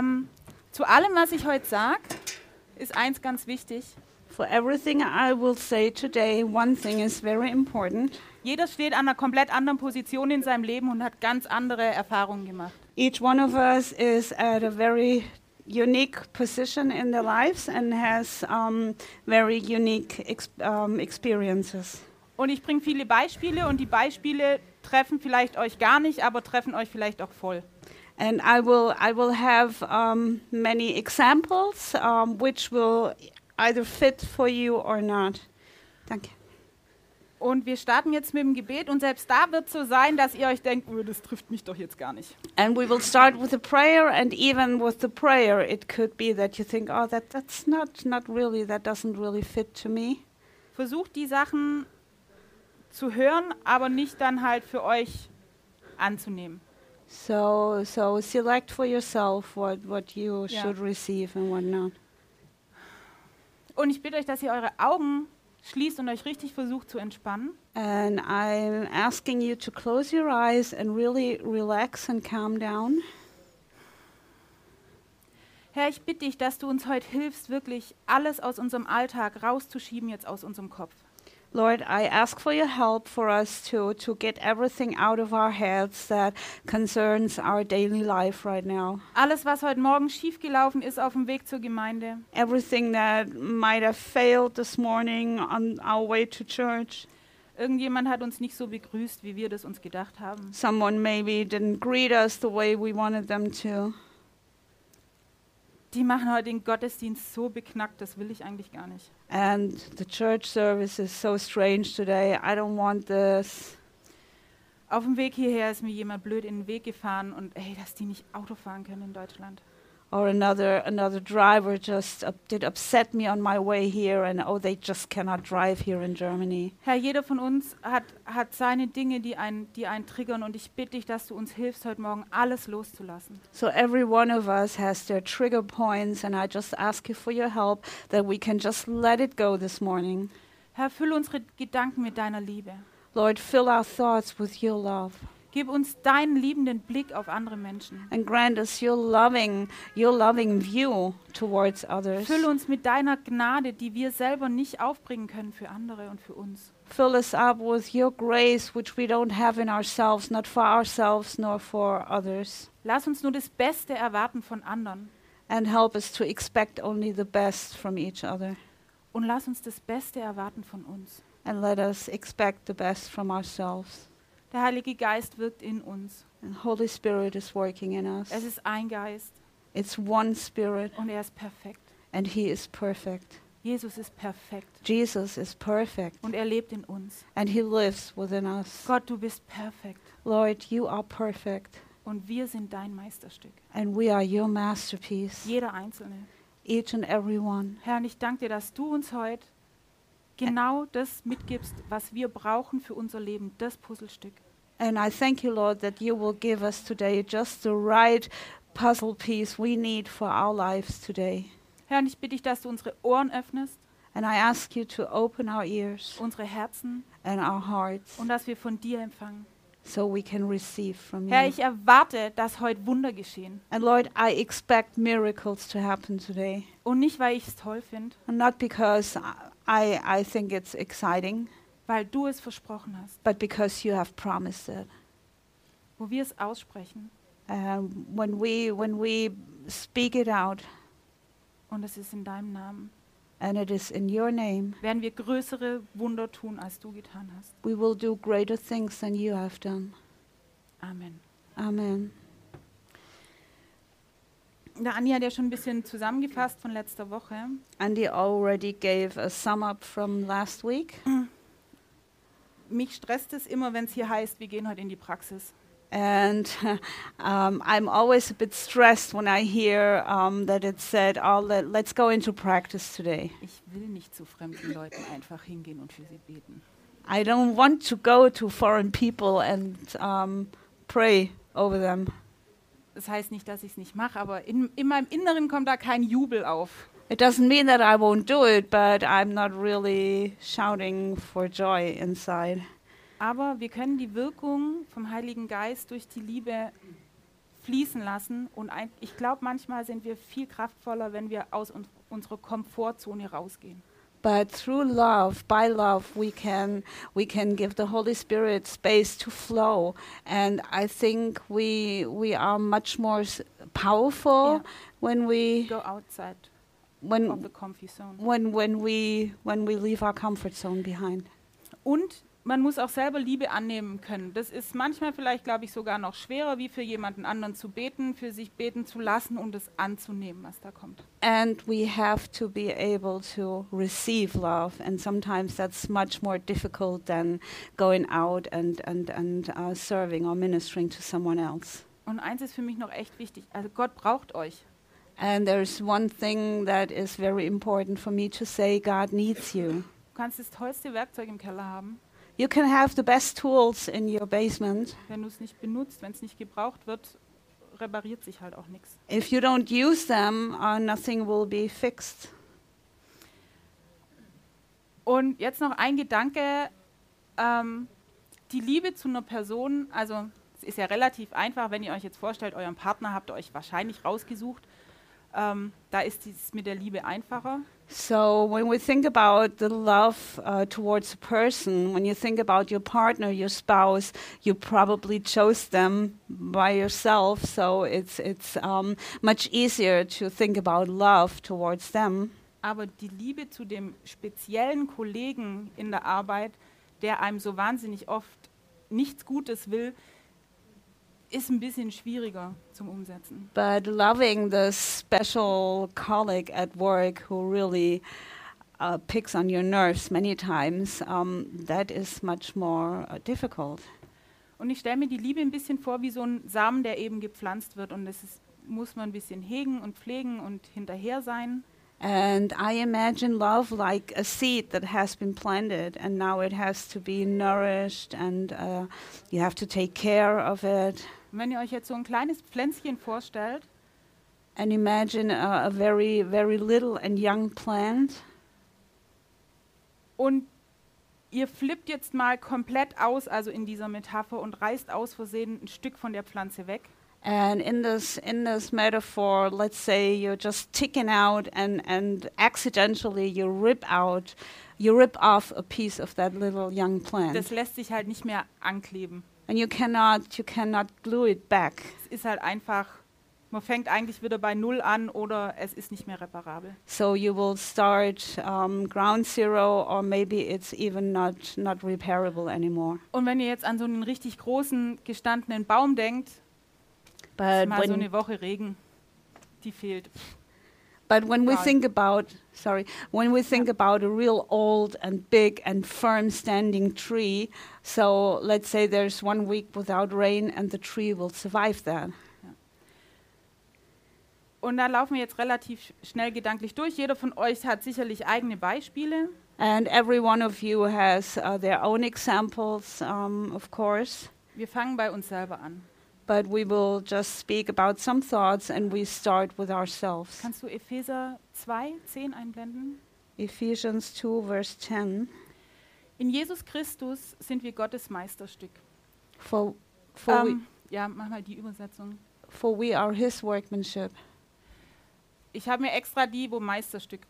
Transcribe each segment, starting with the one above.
Ähm, zu allem, was ich heute sage, ist eins ganz wichtig. For everything I will say today, one thing is very important. Jeder steht an einer komplett anderen Position in seinem Leben und hat ganz andere Erfahrungen gemacht. Each one of us is at a very unique position in their lives and has um, very unique ex um, experiences. Und ich bringe viele Beispiele und die Beispiele treffen vielleicht euch gar nicht, aber treffen euch vielleicht auch voll. And I will, I will have um, many examples um, which will either fit for you or not. Danke. Und wir starten jetzt mit dem Gebet und selbst da wird so sein, dass ihr euch denkt, oh, das trifft mich doch jetzt gar nicht. And we will start with a prayer, and even with the prayer, it could be that you think, oh, that, that's not, not really, that doesn't really fit to me. Versucht die Sachen zu hören, aber nicht dann halt für euch anzunehmen. So, so select for yourself what, what you Yeah. should receive and what not. Und ich bitte euch, dass ihr eure Augen schließt und euch richtig versucht zu entspannen. And I'm asking you to close your eyes and really relax and calm down. Herr, ich bitte dich, dass du uns heute hilfst, wirklich alles aus unserem Alltag rauszuschieben jetzt aus unserem Kopf. Lord, I ask for your help for us to, to get everything out of our heads that concerns our daily life right now. Alles, was heute Morgen schiefgelaufen ist auf dem Weg zur Gemeinde. Everything that might have failed this morning on our way to church. Irgendjemand hat uns nicht so begrüßt, wie wir das uns gedacht haben. Someone maybe didn't greet us the way we wanted them to. Die machen heute den Gottesdienst so beknackt, das will ich eigentlich gar nicht. And the church service is so strange today. I don't want this. Auf dem Weg hierher ist mir jemand blöd in den Weg gefahren und ey, dass die nicht Auto fahren können in Deutschland. Or another another driver just up, did upset me on my way here, and oh, they just cannot drive here in Germany. Herr, jeder von uns hat, hat seine Dinge, die einen, die einen triggern und ich bitte dich, dass du uns hilfst, heute Morgen alles loszulassen. So every one of us has their trigger points, and I just ask you for your help that we can just let it go this morning. Herr, fülle unsere Gedanken mit deiner Liebe. Lord, fill our thoughts with your love. Gib uns deinen liebenden Blick auf andere Menschen. and grant us your loving your loving view towards others Fülle uns mit deiner Gnade, die wir selber nicht aufbringen können für andere und für uns. fill us up with your grace which we don't have in ourselves not for ourselves nor for others Lass uns nur das Beste erwarten von anderen and help us to expect only the best from each other und lass uns das Beste erwarten von uns. and let us expect the best from ourselves Der Heilige Geist wirkt in uns. and holy spirit is working in us Es ist ein Geist it's one spirit und er ist perfekt. and he is perfect Jesus ist perfekt jesus is perfect und er lebt in uns. and he lives within us Gott, du bist perfekt lord you are perfect und wir sind dein Meisterstück. and we are your masterpiece Jeder Einzelne. each and every one. Herr, und ich danke dir, dass du uns heute genau das mitgibst, was wir brauchen für unser Leben, das Puzzlestück. And I thank you, Lord, that you will give us today just the right puzzle piece we need for our lives today. Herr, und ich bitte dich, dass du unsere Ohren öffnest, And I ask you to open our ears unsere Herzen and our hearts und dass wir von dir empfangen. so we can receive from Herr, ich erwarte, dass heute Wunder geschehen. And Lord, I expect miracles to happen today. Und nicht, weil ich es toll finde, not because I, I think it's exciting, weil du es versprochen hast, but because you have promised it. wo wir es aussprechen. Um, when, we, when we speak it out, Und es ist in deinem Namen. and it is in your name, Werden wir größere Wunder tun, als du getan hast. we will do greater things than you have done. Amen. Amen. Der Andi hat ja schon ein bisschen zusammengefasst von letzter Woche. Andy already gave a sum up from last week. Mich stresst es immer, wenn es hier heißt, wir gehen heute in die Praxis. And um, I'm always a bit stressed when I hear um, that it said, oh, let, let's go into practice today. Ich will nicht zu fremden Leuten einfach hingehen und für sie beten. I don't want to go to foreign people and um, pray over them. Das heißt nicht, dass ich es nicht mache, aber in, in meinem Inneren kommt da kein Jubel auf. It doesn't mean that I won't do it, but I'm not really shouting for joy inside. Aber wir können die Wirkung vom Heiligen Geist durch die Liebe fließen lassen. Und ein, ich glaube, manchmal sind wir viel kraftvoller, wenn wir aus uns, unserer Komfortzone rausgehen. But through love, by love, we can we can give the Holy Spirit space to flow, and I think we we are much more s- powerful Yeah. when we Go outside when of the comfy zone. when when we when we leave our comfort zone behind. Und man muss auch selber Liebe annehmen können. Das ist manchmal vielleicht, glaube ich, sogar noch schwerer, wie für jemanden anderen zu beten, für sich beten zu lassen und es anzunehmen, was da kommt. And we have to be able to receive love, and sometimes that's much more difficult than going out and and and uh, serving or ministering to someone else. Und eins ist für mich noch echt wichtig. Also Gott braucht euch. And there's one thing that is very important for me to say: God needs you. Du kannst das tollste Werkzeug im Keller haben. You can have the best tools in your basement. Wenn du es nicht benutzt, wenn es nicht gebraucht wird, repariert sich halt auch nichts. If you don't use them, uh, nothing will be fixed. Und jetzt noch ein Gedanke. Ähm, die Liebe zu einer Person, also es ist ja relativ einfach, wenn ihr euch jetzt vorstellt, euren Partner habt ihr euch wahrscheinlich rausgesucht. Ähm, da ist es mit der Liebe einfacher. So when we think about the love uh, towards a person, when you think about your partner, your spouse, you probably chose them by yourself. So it's it's um, much easier to think about love towards them. Aber die Liebe zu dem speziellen Kollegen in der Arbeit, der einem so wahnsinnig oft nichts Gutes will, ist ein bisschen schwieriger zum Umsetzen. But loving the special colleague at work who really uh, picks on your nerves many times, um, that is much more uh, difficult. Und ich stelle mir die Liebe ein bisschen vor wie so ein Samen, der eben gepflanzt wird. Und das ist, muss man ein bisschen hegen und pflegen und hinterher sein. And I imagine love like a seed that has been planted, and now it has to be nourished, and uh, you have to take care of it. Und wenn ihr euch jetzt so ein kleines Pflänzchen vorstellt And imagine a, a very, very little and young plant, und ihr flippt jetzt mal komplett aus, also in dieser Metapher, und reißt aus Versehen ein Stück von der Pflanze weg. And in this in this metaphor, let's say you're just ticking out and, and accidentally you rip out you rip off a piece of that little young plant. Das lässt sich halt nicht mehr ankleben. And you cannot you cannot glue it back. Es ist halt einfach, man fängt eigentlich wieder bei Null an oder es ist nicht mehr reparabel. So you will start um, ground zero or maybe it's even not not repairable anymore. Und wenn ihr jetzt an so einen richtig großen, gestandenen Baum denkt, But mal so eine Woche Regen, die fehlt. But when we Right. think about, sorry, when we think about a real old and big and firm standing tree, so let's say there's one week without rain and the tree will survive that. Und da laufen wir jetzt relativ sch- schnell gedanklich durch. Jeder von euch hat sicherlich eigene Beispiele. And every one of you has uh, their own examples, um, of course. Wir fangen bei uns selber an. But we will just speak about some thoughts and we start with ourselves. Kannst du Epheser 2, 10 einblenden? Ephesians 2, verse 10. In Jesus Christus sind wir Gottes Meisterstück. For, for, Ähm, ja, mach mal die Übersetzung. we, for we are his workmanship. Ich habe mir extra die, wo Meisterstück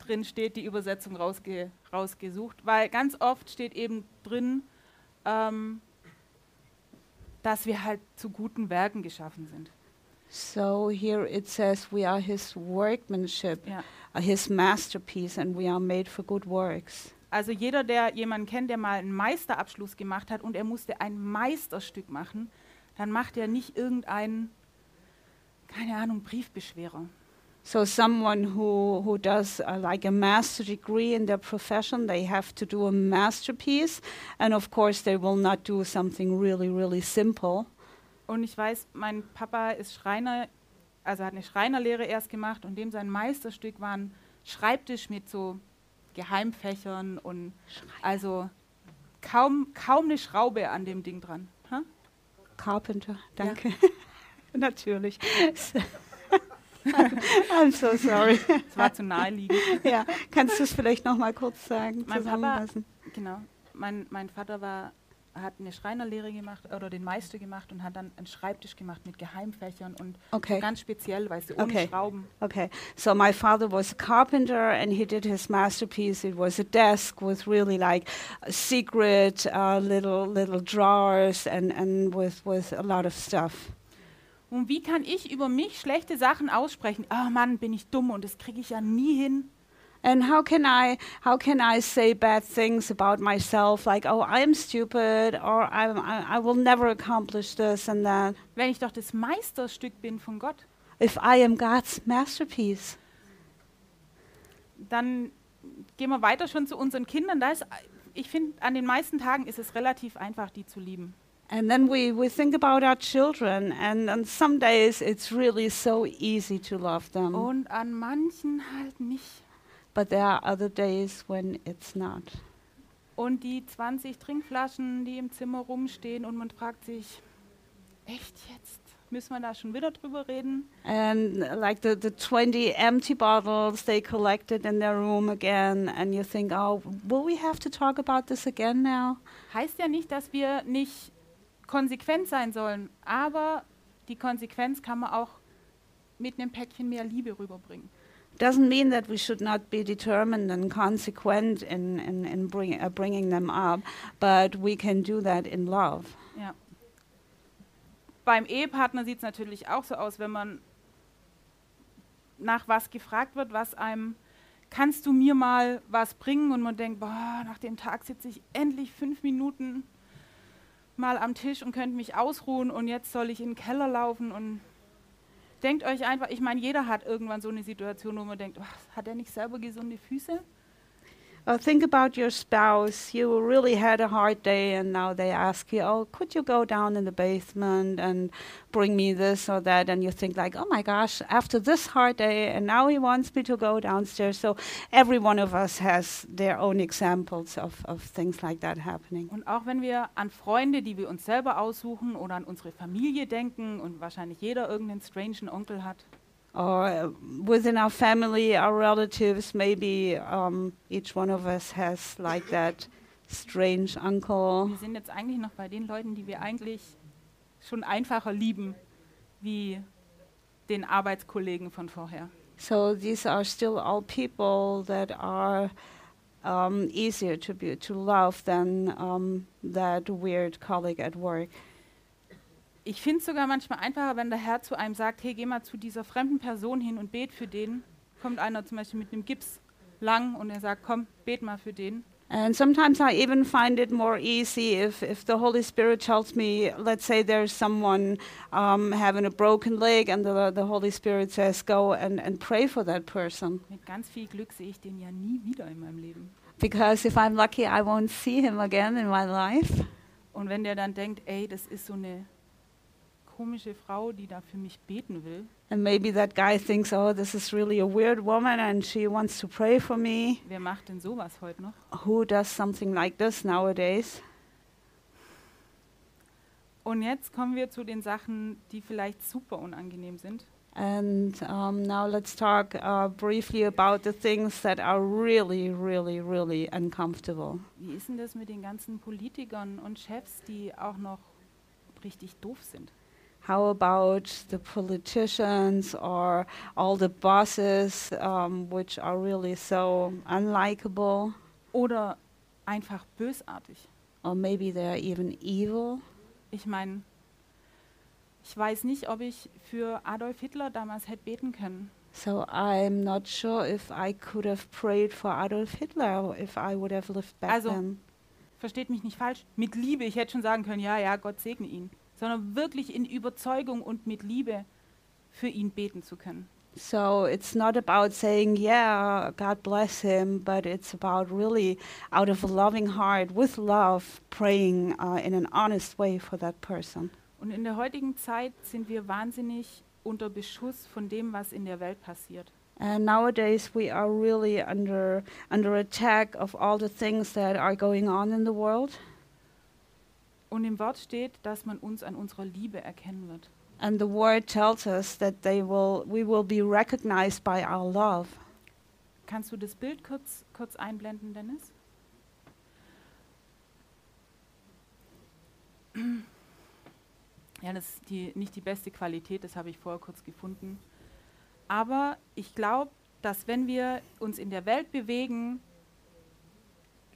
drin steht, die Übersetzung rausge rausgesucht, weil ganz oft steht eben drin, ähm, dass wir halt zu guten Werken geschaffen sind. So here it says we are his workmanship, Ja. uh, his masterpiece, and we are made for good works. Also jeder, der jemanden kennt, der mal einen Meisterabschluss gemacht hat und er musste ein Meisterstück machen, dann macht er nicht irgendeinen, keine Ahnung, Briefbeschwerer. So someone who, who does uh, like a master degree in their profession, they have to do a masterpiece, and of course they will not do something really, really simple. Und ich weiß, mein Papa ist Schreiner, also hat eine Schreinerlehre erst gemacht und dem sein Meisterstück war ein Schreibtisch mit so Geheimfächern und also kaum, kaum eine Schraube an dem Ding dran. Ha? Carpenter, danke. Natürlich. I'm so sorry. Das war zu naheliegend. ja, kannst du es vielleicht noch mal kurz sagen, Mein Papa-? Genau. Mein, mein Vater war hat eine Schreinerlehre gemacht oder den Meister gemacht und hat dann einen Schreibtisch gemacht mit Geheimfächern und Okay. ganz speziell, weißt du, ohne Okay. Schrauben. Okay, so my father was a carpenter and he did his masterpiece. It was a desk with really like secret uh, little little drawers and, and with, with a lot of stuff. Und wie kann ich über mich schlechte Sachen aussprechen? Ah Mann, bin ich dumm und das kriege ich ja nie hin. And how can I how can I say bad things about myself like oh I'm stupid or I'm, I I will never accomplish this and that Wenn ich doch das Meisterstück bin von Gott, if I am God's masterpiece? dann gehen wir weiter schon zu unseren Kindern. Da ist, ich finde, an den meisten Tagen ist es relativ einfach, die zu lieben. And then we, we think about our children, and on some days it's really so easy to love them. Und an manchen halt nicht. But there are other days when it's not. Und die 20 Trinkflaschen, die im Zimmer rumstehen und man fragt sich, echt jetzt? Müssen wir da schon wieder drüber reden? And like the, the 20 empty bottles they collected in their room again, and you think, oh, will we have to talk about this again now? Heißt ja nicht, dass wir nicht konsequent sein sollen, aber die Konsequenz kann man auch mit einem Päckchen mehr Liebe rüberbringen. Doesn't mean that we should not be determined and consequent in, in, in bring, uh, bringing them up, but we can do that in love. Ja. Beim Ehepartner sieht es natürlich auch so aus, wenn man nach was gefragt wird, was einem, kannst du mir mal was bringen? Und man denkt, boah, nach dem Tag sitze ich endlich fünf Minuten mal am Tisch und könnte mich ausruhen und jetzt soll ich in den Keller laufen und denkt euch einfach, ich meine, jeder hat irgendwann so eine Situation, wo man denkt, "Ach, hat er nicht selber gesunde Füße? Uh, think about your spouse. You really had a hard day, and now they ask you, "Oh, could you go down in the basement and bring me this or that?" And you think like, "Oh my gosh, after this hard day, and now he wants me to go downstairs." So every one of us has their own examples of, of things like that happening. Und auch wenn wir an Freunde, die wir uns selber aussuchen oder an unsere Familie denken und wahrscheinlich jeder irgendeinen strangen Onkel hat, Or uh, within our family, our relatives, maybe um, each one of us has like that strange uncle. wir sind jetzt eigentlich noch bei den Leuten, die wir eigentlich schon einfacher lieben, wie den Arbeitskollegen von vorher. So these are still all people that are um, easier to be to love than um, that weird colleague at work. Ich finde es sogar manchmal einfacher, wenn der Herr zu einem sagt, hey, geh mal zu dieser fremden Person hin und bet für den. Kommt einer zum Beispiel mit einem Gips lang und er sagt, komm, bet mal für den. And sometimes I even find it more easy if, if the Holy Spirit tells me, let's say there's someone um, having a broken leg, and the, the Holy Spirit says, go and, and pray for that person. Mit ganz viel Glück sehe ich den ja nie wieder in meinem Leben. Because if I'm lucky, I won't see him again in my life. Und wenn der dann denkt, ey, das ist so eine komische Frau, die da für mich beten will, And maybe that guy thinks, oh, this is really a weird woman and she wants to pray for me. wer macht denn sowas heute noch? Who does something like this nowadays? Und jetzt kommen wir zu den Sachen, die vielleicht super unangenehm sind. And um, now let's talk uh, briefly about the things that are really, really, really uncomfortable. Wie ist denn das mit den ganzen Politikern und Chefs, die auch noch richtig doof sind? How about the politicians or all the bosses, um, which are really so unlikable? Oder einfach bösartig? Or maybe they're even evil? Ich meine, ich weiß nicht, ob ich für Adolf Hitler damals hätte beten können. So I'm not sure if I could have prayed for Adolf Hitler if I would have lived back Also- then. Versteht mich nicht falsch, mit Liebe, ich hätte schon sagen können, ja, ja, Gott segne ihn, sondern wirklich in Überzeugung und mit Liebe für ihn beten zu können. So it's not about saying, yeah, God bless him, but it's about really out of a loving heart, with love, praying uh, in an honest way for that person. Und in der heutigen Zeit sind wir wahnsinnig unter Beschuss von dem, was in der Welt passiert. And nowadays we are really under under attack of all the things that are going on in the world. Und im Wort steht, dass man uns an unserer Liebe erkennen wird. And the word tells us that they will we will be recognized by our love. Kannst du das Bild kurz, kurz einblenden, Dennis? Ja, das ist die, nicht die beste Qualität, das habe ich vorher kurz gefunden. Aber ich glaube, dass wenn wir uns in der Welt bewegen,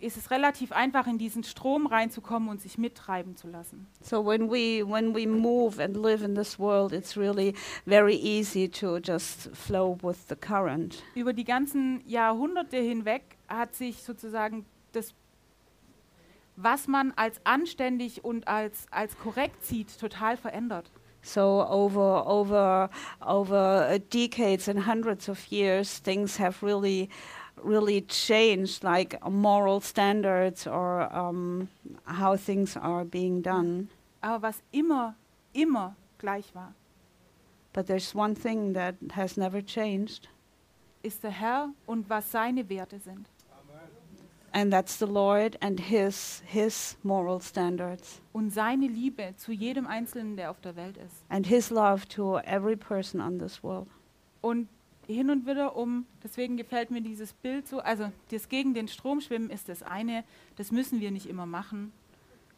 ist es relativ einfach, in diesen Strom reinzukommen und sich mittreiben zu lassen. So when we when we move and live in this world, it's really very easy to just flow with the current. Über die ganzen Jahrhunderte hinweg hat sich sozusagen das, was man als anständig und als, als korrekt sieht, total verändert. So over over over decades and hundreds of years, things have really really changed, like moral standards or um, how things are being done. Aber was immer, immer gleich war, But there's one thing that has never changed, ist der Herr und was seine Werte sind. and that's the Lord and His His moral standards Und seine Liebe zu jedem Einzelnen, der auf der Welt ist. and His love to every person on this world. Und hin und wieder um, deswegen gefällt mir dieses Bild so, also das gegen den Strom schwimmen ist das eine, das müssen wir nicht immer machen.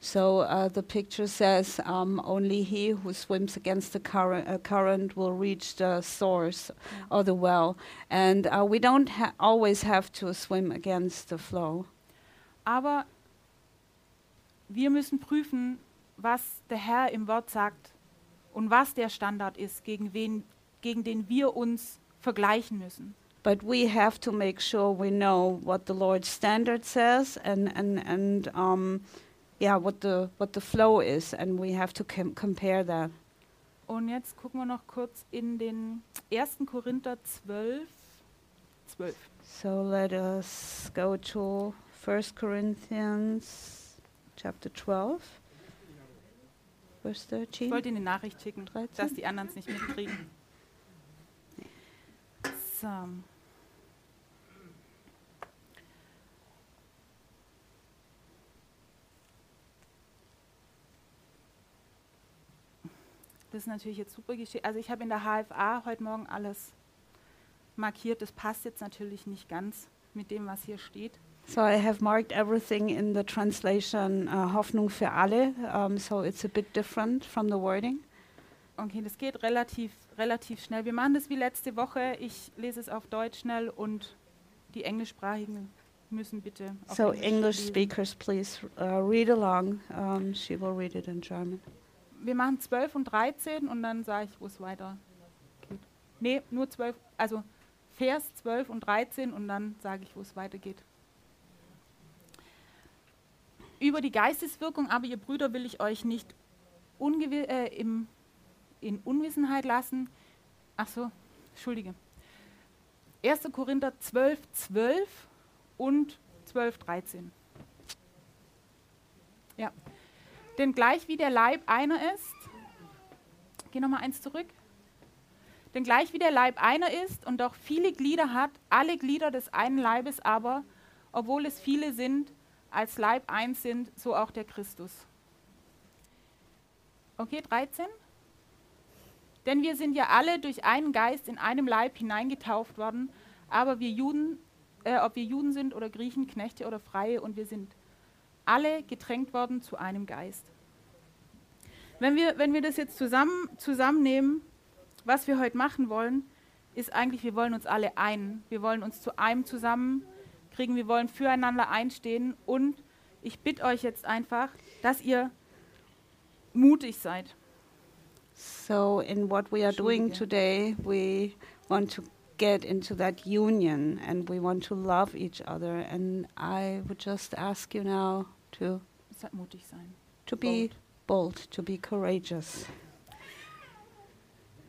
So uh, the picture says um, only he who swims against the current, uh, current will reach the source or the well, and uh, we don't ha- always have to swim against the flow. Aber wir müssen prüfen, was der Herr im Wort sagt und was der Standard ist, gegen, wen, gegen den wir uns vergleichen müssen. But we have to make sure we know what the Lord's standard says and and and um, yeah, what the what the flow is, and we have to com- compare that. Und jetzt gucken wir noch kurz in den 1. Korinther 12. 12. So let us go to 1 Corinthians chapter 12, verse Ich 13. wollte Ihnen eine Nachricht schicken, 13? dass die anderen es nicht mitkriegen. So. Das ist natürlich jetzt super geschehen. Also ich habe in der HFA heute Morgen alles markiert. Das passt jetzt natürlich nicht ganz mit dem, was hier steht. So I have marked everything in the translation uh, Hoffnung für alle. Um, so it's a bit different from the wording. Okay, das geht relativ, relativ schnell. Wir machen das wie letzte Woche. Ich lese es auf Deutsch schnell und die Englischsprachigen müssen bitte auf So Englisch English lesen. speakers, please uh, read along. Um, she will read it in German. Wir machen 12 und 13 und dann sage ich, wo es weiter geht. Nee, nur 12, also Vers 12 und 13 und dann sage ich, wo es weitergeht. Über die Geisteswirkung, aber ihr Brüder, will ich euch nicht äh, im, in Unwissenheit lassen. Ach so, Entschuldige. 1. Korinther 12, 12 und 12, 13. Ja. Denn gleich wie der Leib einer ist, geh nochmal eins zurück. Denn gleich wie der Leib einer ist und doch viele Glieder hat, alle Glieder des einen Leibes aber, obwohl es viele sind, als Leib eins sind, so auch der Christus. Okay, 13. Denn wir sind ja alle durch einen Geist in einem Leib hineingetauft worden, aber wir Juden, äh, ob wir Juden sind oder Griechen, Knechte oder Freie, und wir sind alle getränkt worden zu einem Geist. Wenn wir, wenn wir das jetzt zusammen, zusammennehmen, was wir heute machen wollen, ist eigentlich, wir wollen uns alle ein. Wir wollen uns zu einem zusammenkriegen, wir wollen füreinander einstehen und ich bitte euch jetzt einfach, dass ihr mutig seid. So in what we are doing today, we want to get into that union and we want to love each other. And I would just ask you now to Ihr sollt mutig sein. to be bold, to be courageous.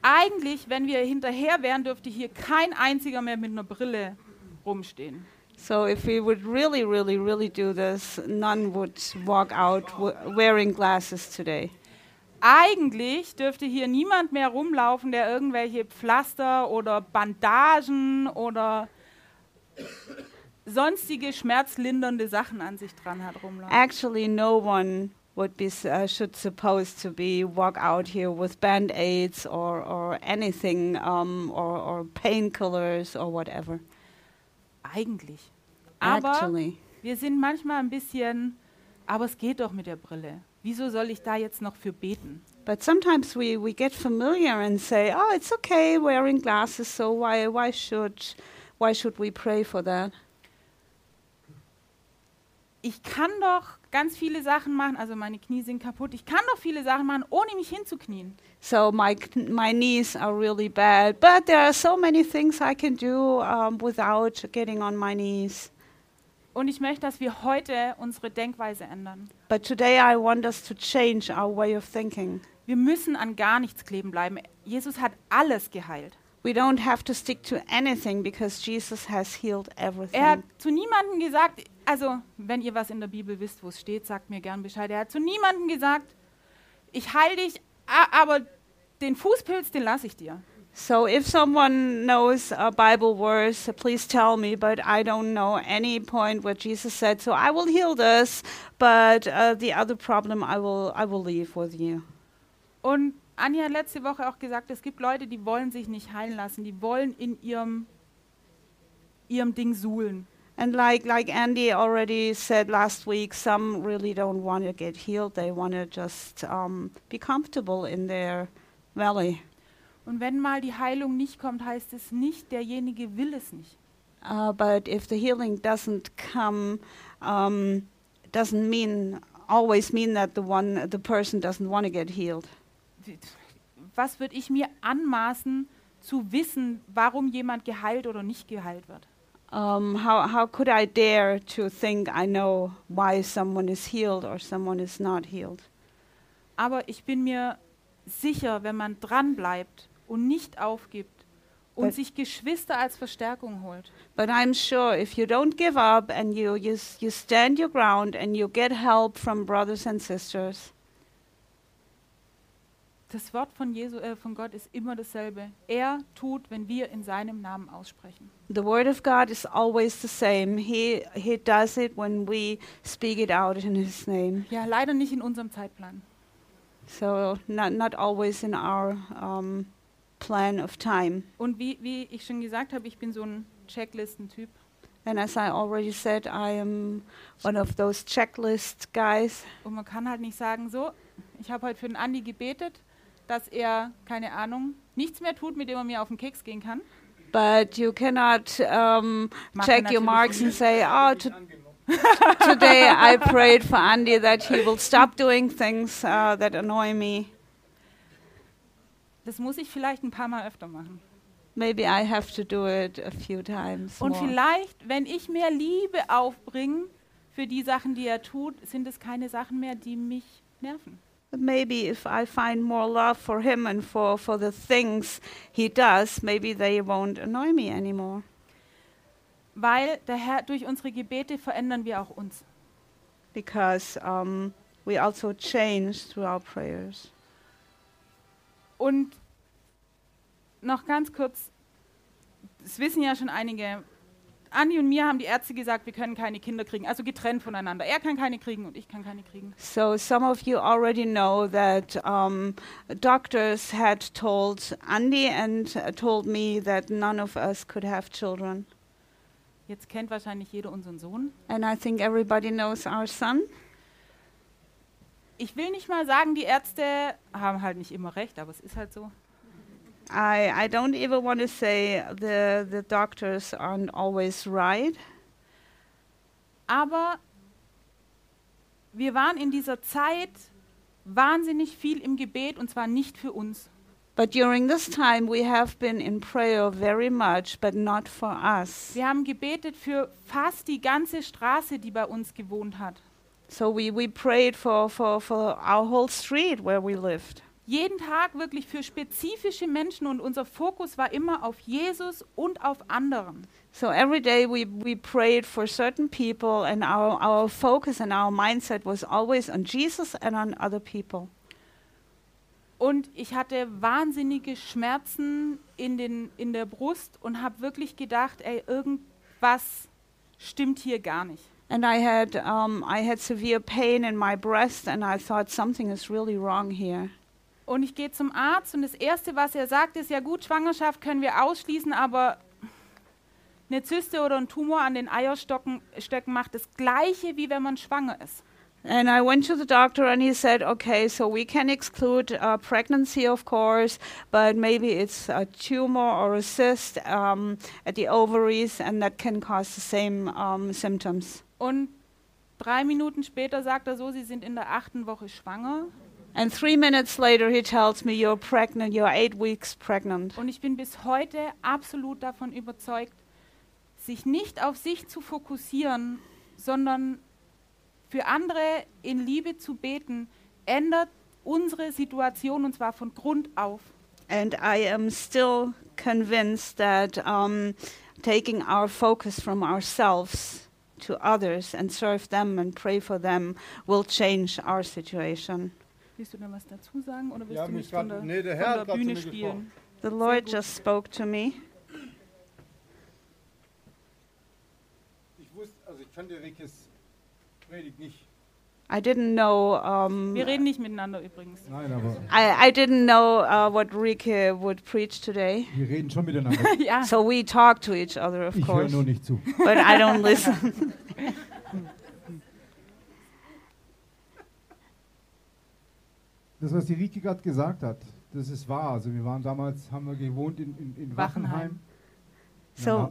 Eigentlich, wenn wir hinterher wären, dürfte hier kein einziger mehr mit einer Brille rumstehen. So if we would really, really, really do this, none would walk out w- wearing glasses today. Eigentlich dürfte hier niemand mehr rumlaufen, der irgendwelche Pflaster oder Bandagen oder sonstige schmerzlindernde Sachen an sich dran hat rumlaufen. Actually, no one would be uh, should supposed to be walk out here with band aids or or anything um, or or painkillers or whatever. Eigentlich. Aber Actually, wir sind manchmal ein bisschen, aber es geht doch mit der Brille. Wieso soll ich da jetzt noch für beten? But sometimes we, we get familiar and say, oh, it's okay wearing glasses, so why, why, should, why should we pray for that? Ich kann doch ganz viele Sachen machen, also meine Knie sind kaputt. Ich kann doch viele Sachen machen, ohne mich hinzuknien. So my, my knees are really bad, but there are so many things I can do um, without getting on my knees. Und ich möchte, dass wir heute unsere Denkweise ändern. But today I want us to change our way of thinking. Wir müssen an gar nichts kleben bleiben. Jesus hat alles geheilt. We don't have to stick to anything because Jesus has healed everything. Er hat zu niemandem gesagt, also wenn ihr was in der Bibel wisst, wo es steht, sagt mir gern Bescheid. Er hat zu niemandem gesagt, ich heile dich, aber den Fußpilz, den lasse ich dir. So if someone knows a Bible verse, please tell me, but I don't know any point where Jesus said, so I will heal this, but uh, the other problem I will, I will leave with you. Und Anja hat letzte Woche auch gesagt, es gibt Leute, die wollen sich nicht heilen lassen, die wollen in ihrem, ihrem Ding suhlen. And like, like Andy already said last week, some really don't want to get healed. They want to just um, be comfortable in their valley. Und wenn mal die Heilung nicht kommt, heißt es nicht, derjenige will es nicht. Uh, but if the healing doesn't come, um, doesn't mean always mean that the one the person doesn't want to get healed. Was würde ich mir anmaßen zu wissen, warum jemand geheilt oder nicht geheilt wird? Um, how how could I dare to think I know why someone is healed or someone is not healed? Aber ich bin mir sicher, wenn man dran bleibt und nicht aufgibt und But- sich Geschwister als Verstärkung holt, But I'm sure if you don't give up and you you, you stand your ground and you get help from brothers and sisters, das Wort von, Jesu, äh, von Gott ist immer dasselbe. Er tut, wenn wir in seinem Namen aussprechen. the word of God is always the same. He he does it when we speak it out in His name. Ja, leider nicht in unserem Zeitplan. So not not always in our um, plan of time. Und wie, wie ich schon gesagt habe, ich bin so ein Checklistentyp. And as I already said, I am one of those checklist guys. Und man kann halt nicht sagen, so, ich habe heute für den Andi gebetet, dass er, keine Ahnung, nichts mehr tut, mit dem er mir auf den Keks gehen kann. But you cannot um, check your marks and say, "Oh, to- today I prayed for Andy that he will stop doing things uh, that annoy me. Das muss ich vielleicht ein paar Mal öfter machen. Maybe I have to do it a few times Und more." vielleicht, wenn ich mehr Liebe aufbringe für die Sachen, die er tut, sind es keine Sachen mehr, die mich nerven. Maybe if I find more love for him and for, for the things he does, maybe they won't annoy me anymore. Weil der Herr, durch unsere Gebete verändern wir auch uns. Because um, we also change through our prayers. Und noch ganz kurz, das wissen ja schon einige, Andi und mir haben die Ärzte gesagt, wir können keine Kinder kriegen, also getrennt voneinander. Er kann keine kriegen und ich kann keine kriegen. So some of you already know that um, doctors had told Andy and uh, told me that none of us could have children. Jetzt kennt wahrscheinlich jeder unseren Sohn. And I think everybody knows our son. Ich will nicht mal sagen, die Ärzte haben halt nicht immer recht, aber es ist halt so. I, I don't even want to say the, the doctors aren't always right. Aber wir waren in dieser Zeit wahnsinnig viel im Gebet und zwar nicht für uns. But during this time, we have been in prayer very much, but not for us. Wir haben gebetet für fast die ganze Straße, die bei uns gewohnt hat. So we, we prayed for, for, for our whole street where we lived. Jeden Tag wirklich für spezifische Menschen und unser Fokus war immer auf Jesus und auf anderen. So every day we, we prayed for certain people, and our, our focus and our mindset was always on Jesus and on other people. Und ich hatte wahnsinnige Schmerzen in, den, in der Brust und habe wirklich gedacht, ey, irgendwas stimmt hier gar nicht. And I had, um, I had severe pain in my breast, and I thought something is really wrong here. Und ich gehe zum Arzt und das Erste, was er sagt, ist, ja gut, Schwangerschaft können wir ausschließen, aber eine Zyste oder ein Tumor an den Eierstöcken Stöcken macht das Gleiche, wie wenn man schwanger ist. And I went to the doctor, and he said, okay, so we can exclude uh, pregnancy, of course, but maybe it's a tumor or a cyst um, at the ovaries, and that can cause the same um, symptoms. Und drei Minuten später sagt er so, Sie sind in der achten Woche schwanger. And three minutes later, he tells me, you're pregnant, you're eight weeks pregnant. Und ich bin bis heute absolut davon überzeugt, sich nicht auf sich zu fokussieren, sondern für andere in Liebe zu beten, ändert unsere Situation und zwar von Grund auf. And I am still convinced that um, taking our focus from ourselves to others and serve them and pray for them will change our situation. Willst du da was dazu sagen oder willst Ja, du mich mich von grad- der, nee, der von der hat grad zu Bühne spielen? The Lord just spoke to me. Ich wusste, also ich kannte Rikes Predigt nicht. I didn't know. Um, Wir reden nicht miteinander übrigens. Nein, aber I, I didn't know uh, what Rike would preach today. wir reden schon miteinander. ja, So we talk to each other, of Ich höre course, nur nicht zu. but I don't listen. Das, was die Rike gerade gesagt hat, das ist wahr. Also wir waren damals, haben wir gewohnt in, in, in Wachenheim. Wachenheim. So-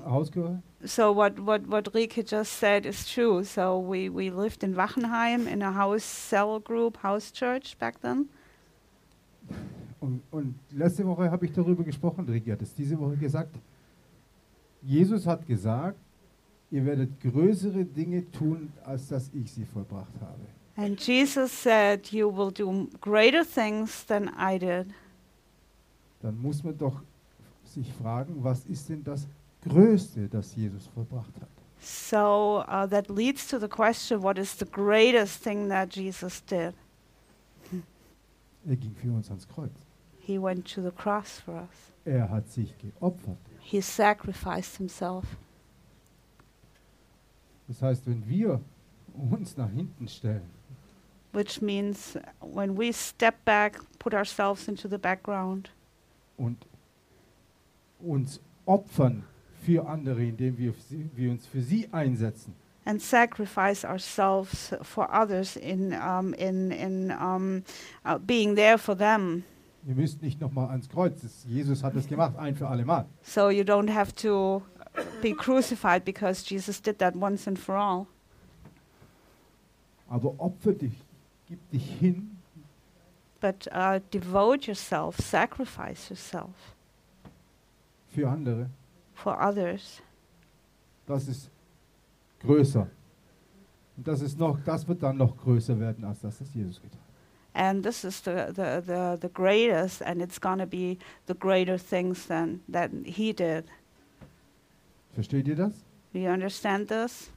So, what, what, what Rike just said is true. So we, we lived in Wachenheim in a house cell group, house church back then. Und, und letzte Woche habe ich darüber gesprochen, Rike hat es diese Woche gesagt. Jesus hat gesagt, ihr werdet größere Dinge tun, als dass ich sie vollbracht habe. And Jesus said, You will do greater things than I did. Dann muss man doch sich fragen, was ist denn das Größte, das Jesus vollbracht hat? So uh, that leads to the question what is the greatest thing that Jesus did? Er ging für uns ans Kreuz. He went to the cross for us, Er hat sich geopfert. He sacrificed Himself. Das heißt, wenn wir uns nach hinten stellen Which means when we step back, put ourselves into the background, und uns opfern für andere, indem wir, wir uns für sie einsetzen, and sacrifice ourselves for others in um, in in um, uh, being there for them. ihr müsst nicht nochmal ans Kreuz. Das, Jesus hat es gemacht, ein für alle Mal. So you don't have to be crucified because Jesus did that once and for all. Aber opfer dich, gib dich hin But uh, devote yourself, sacrifice yourself für andere. For others. Das ist größer. Und das, ist noch, das wird dann noch größer werden, als das, was Jesus getan hat. And this is the, the, the, the greatest, and it's going to be the greater things than that he did. Versteht ihr das? Do you understand this?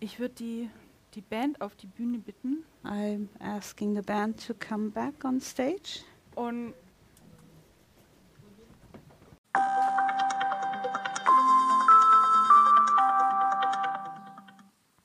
ich würde die, die Band auf die Bühne bitten I'm asking the band to come back on stage. und Thank you.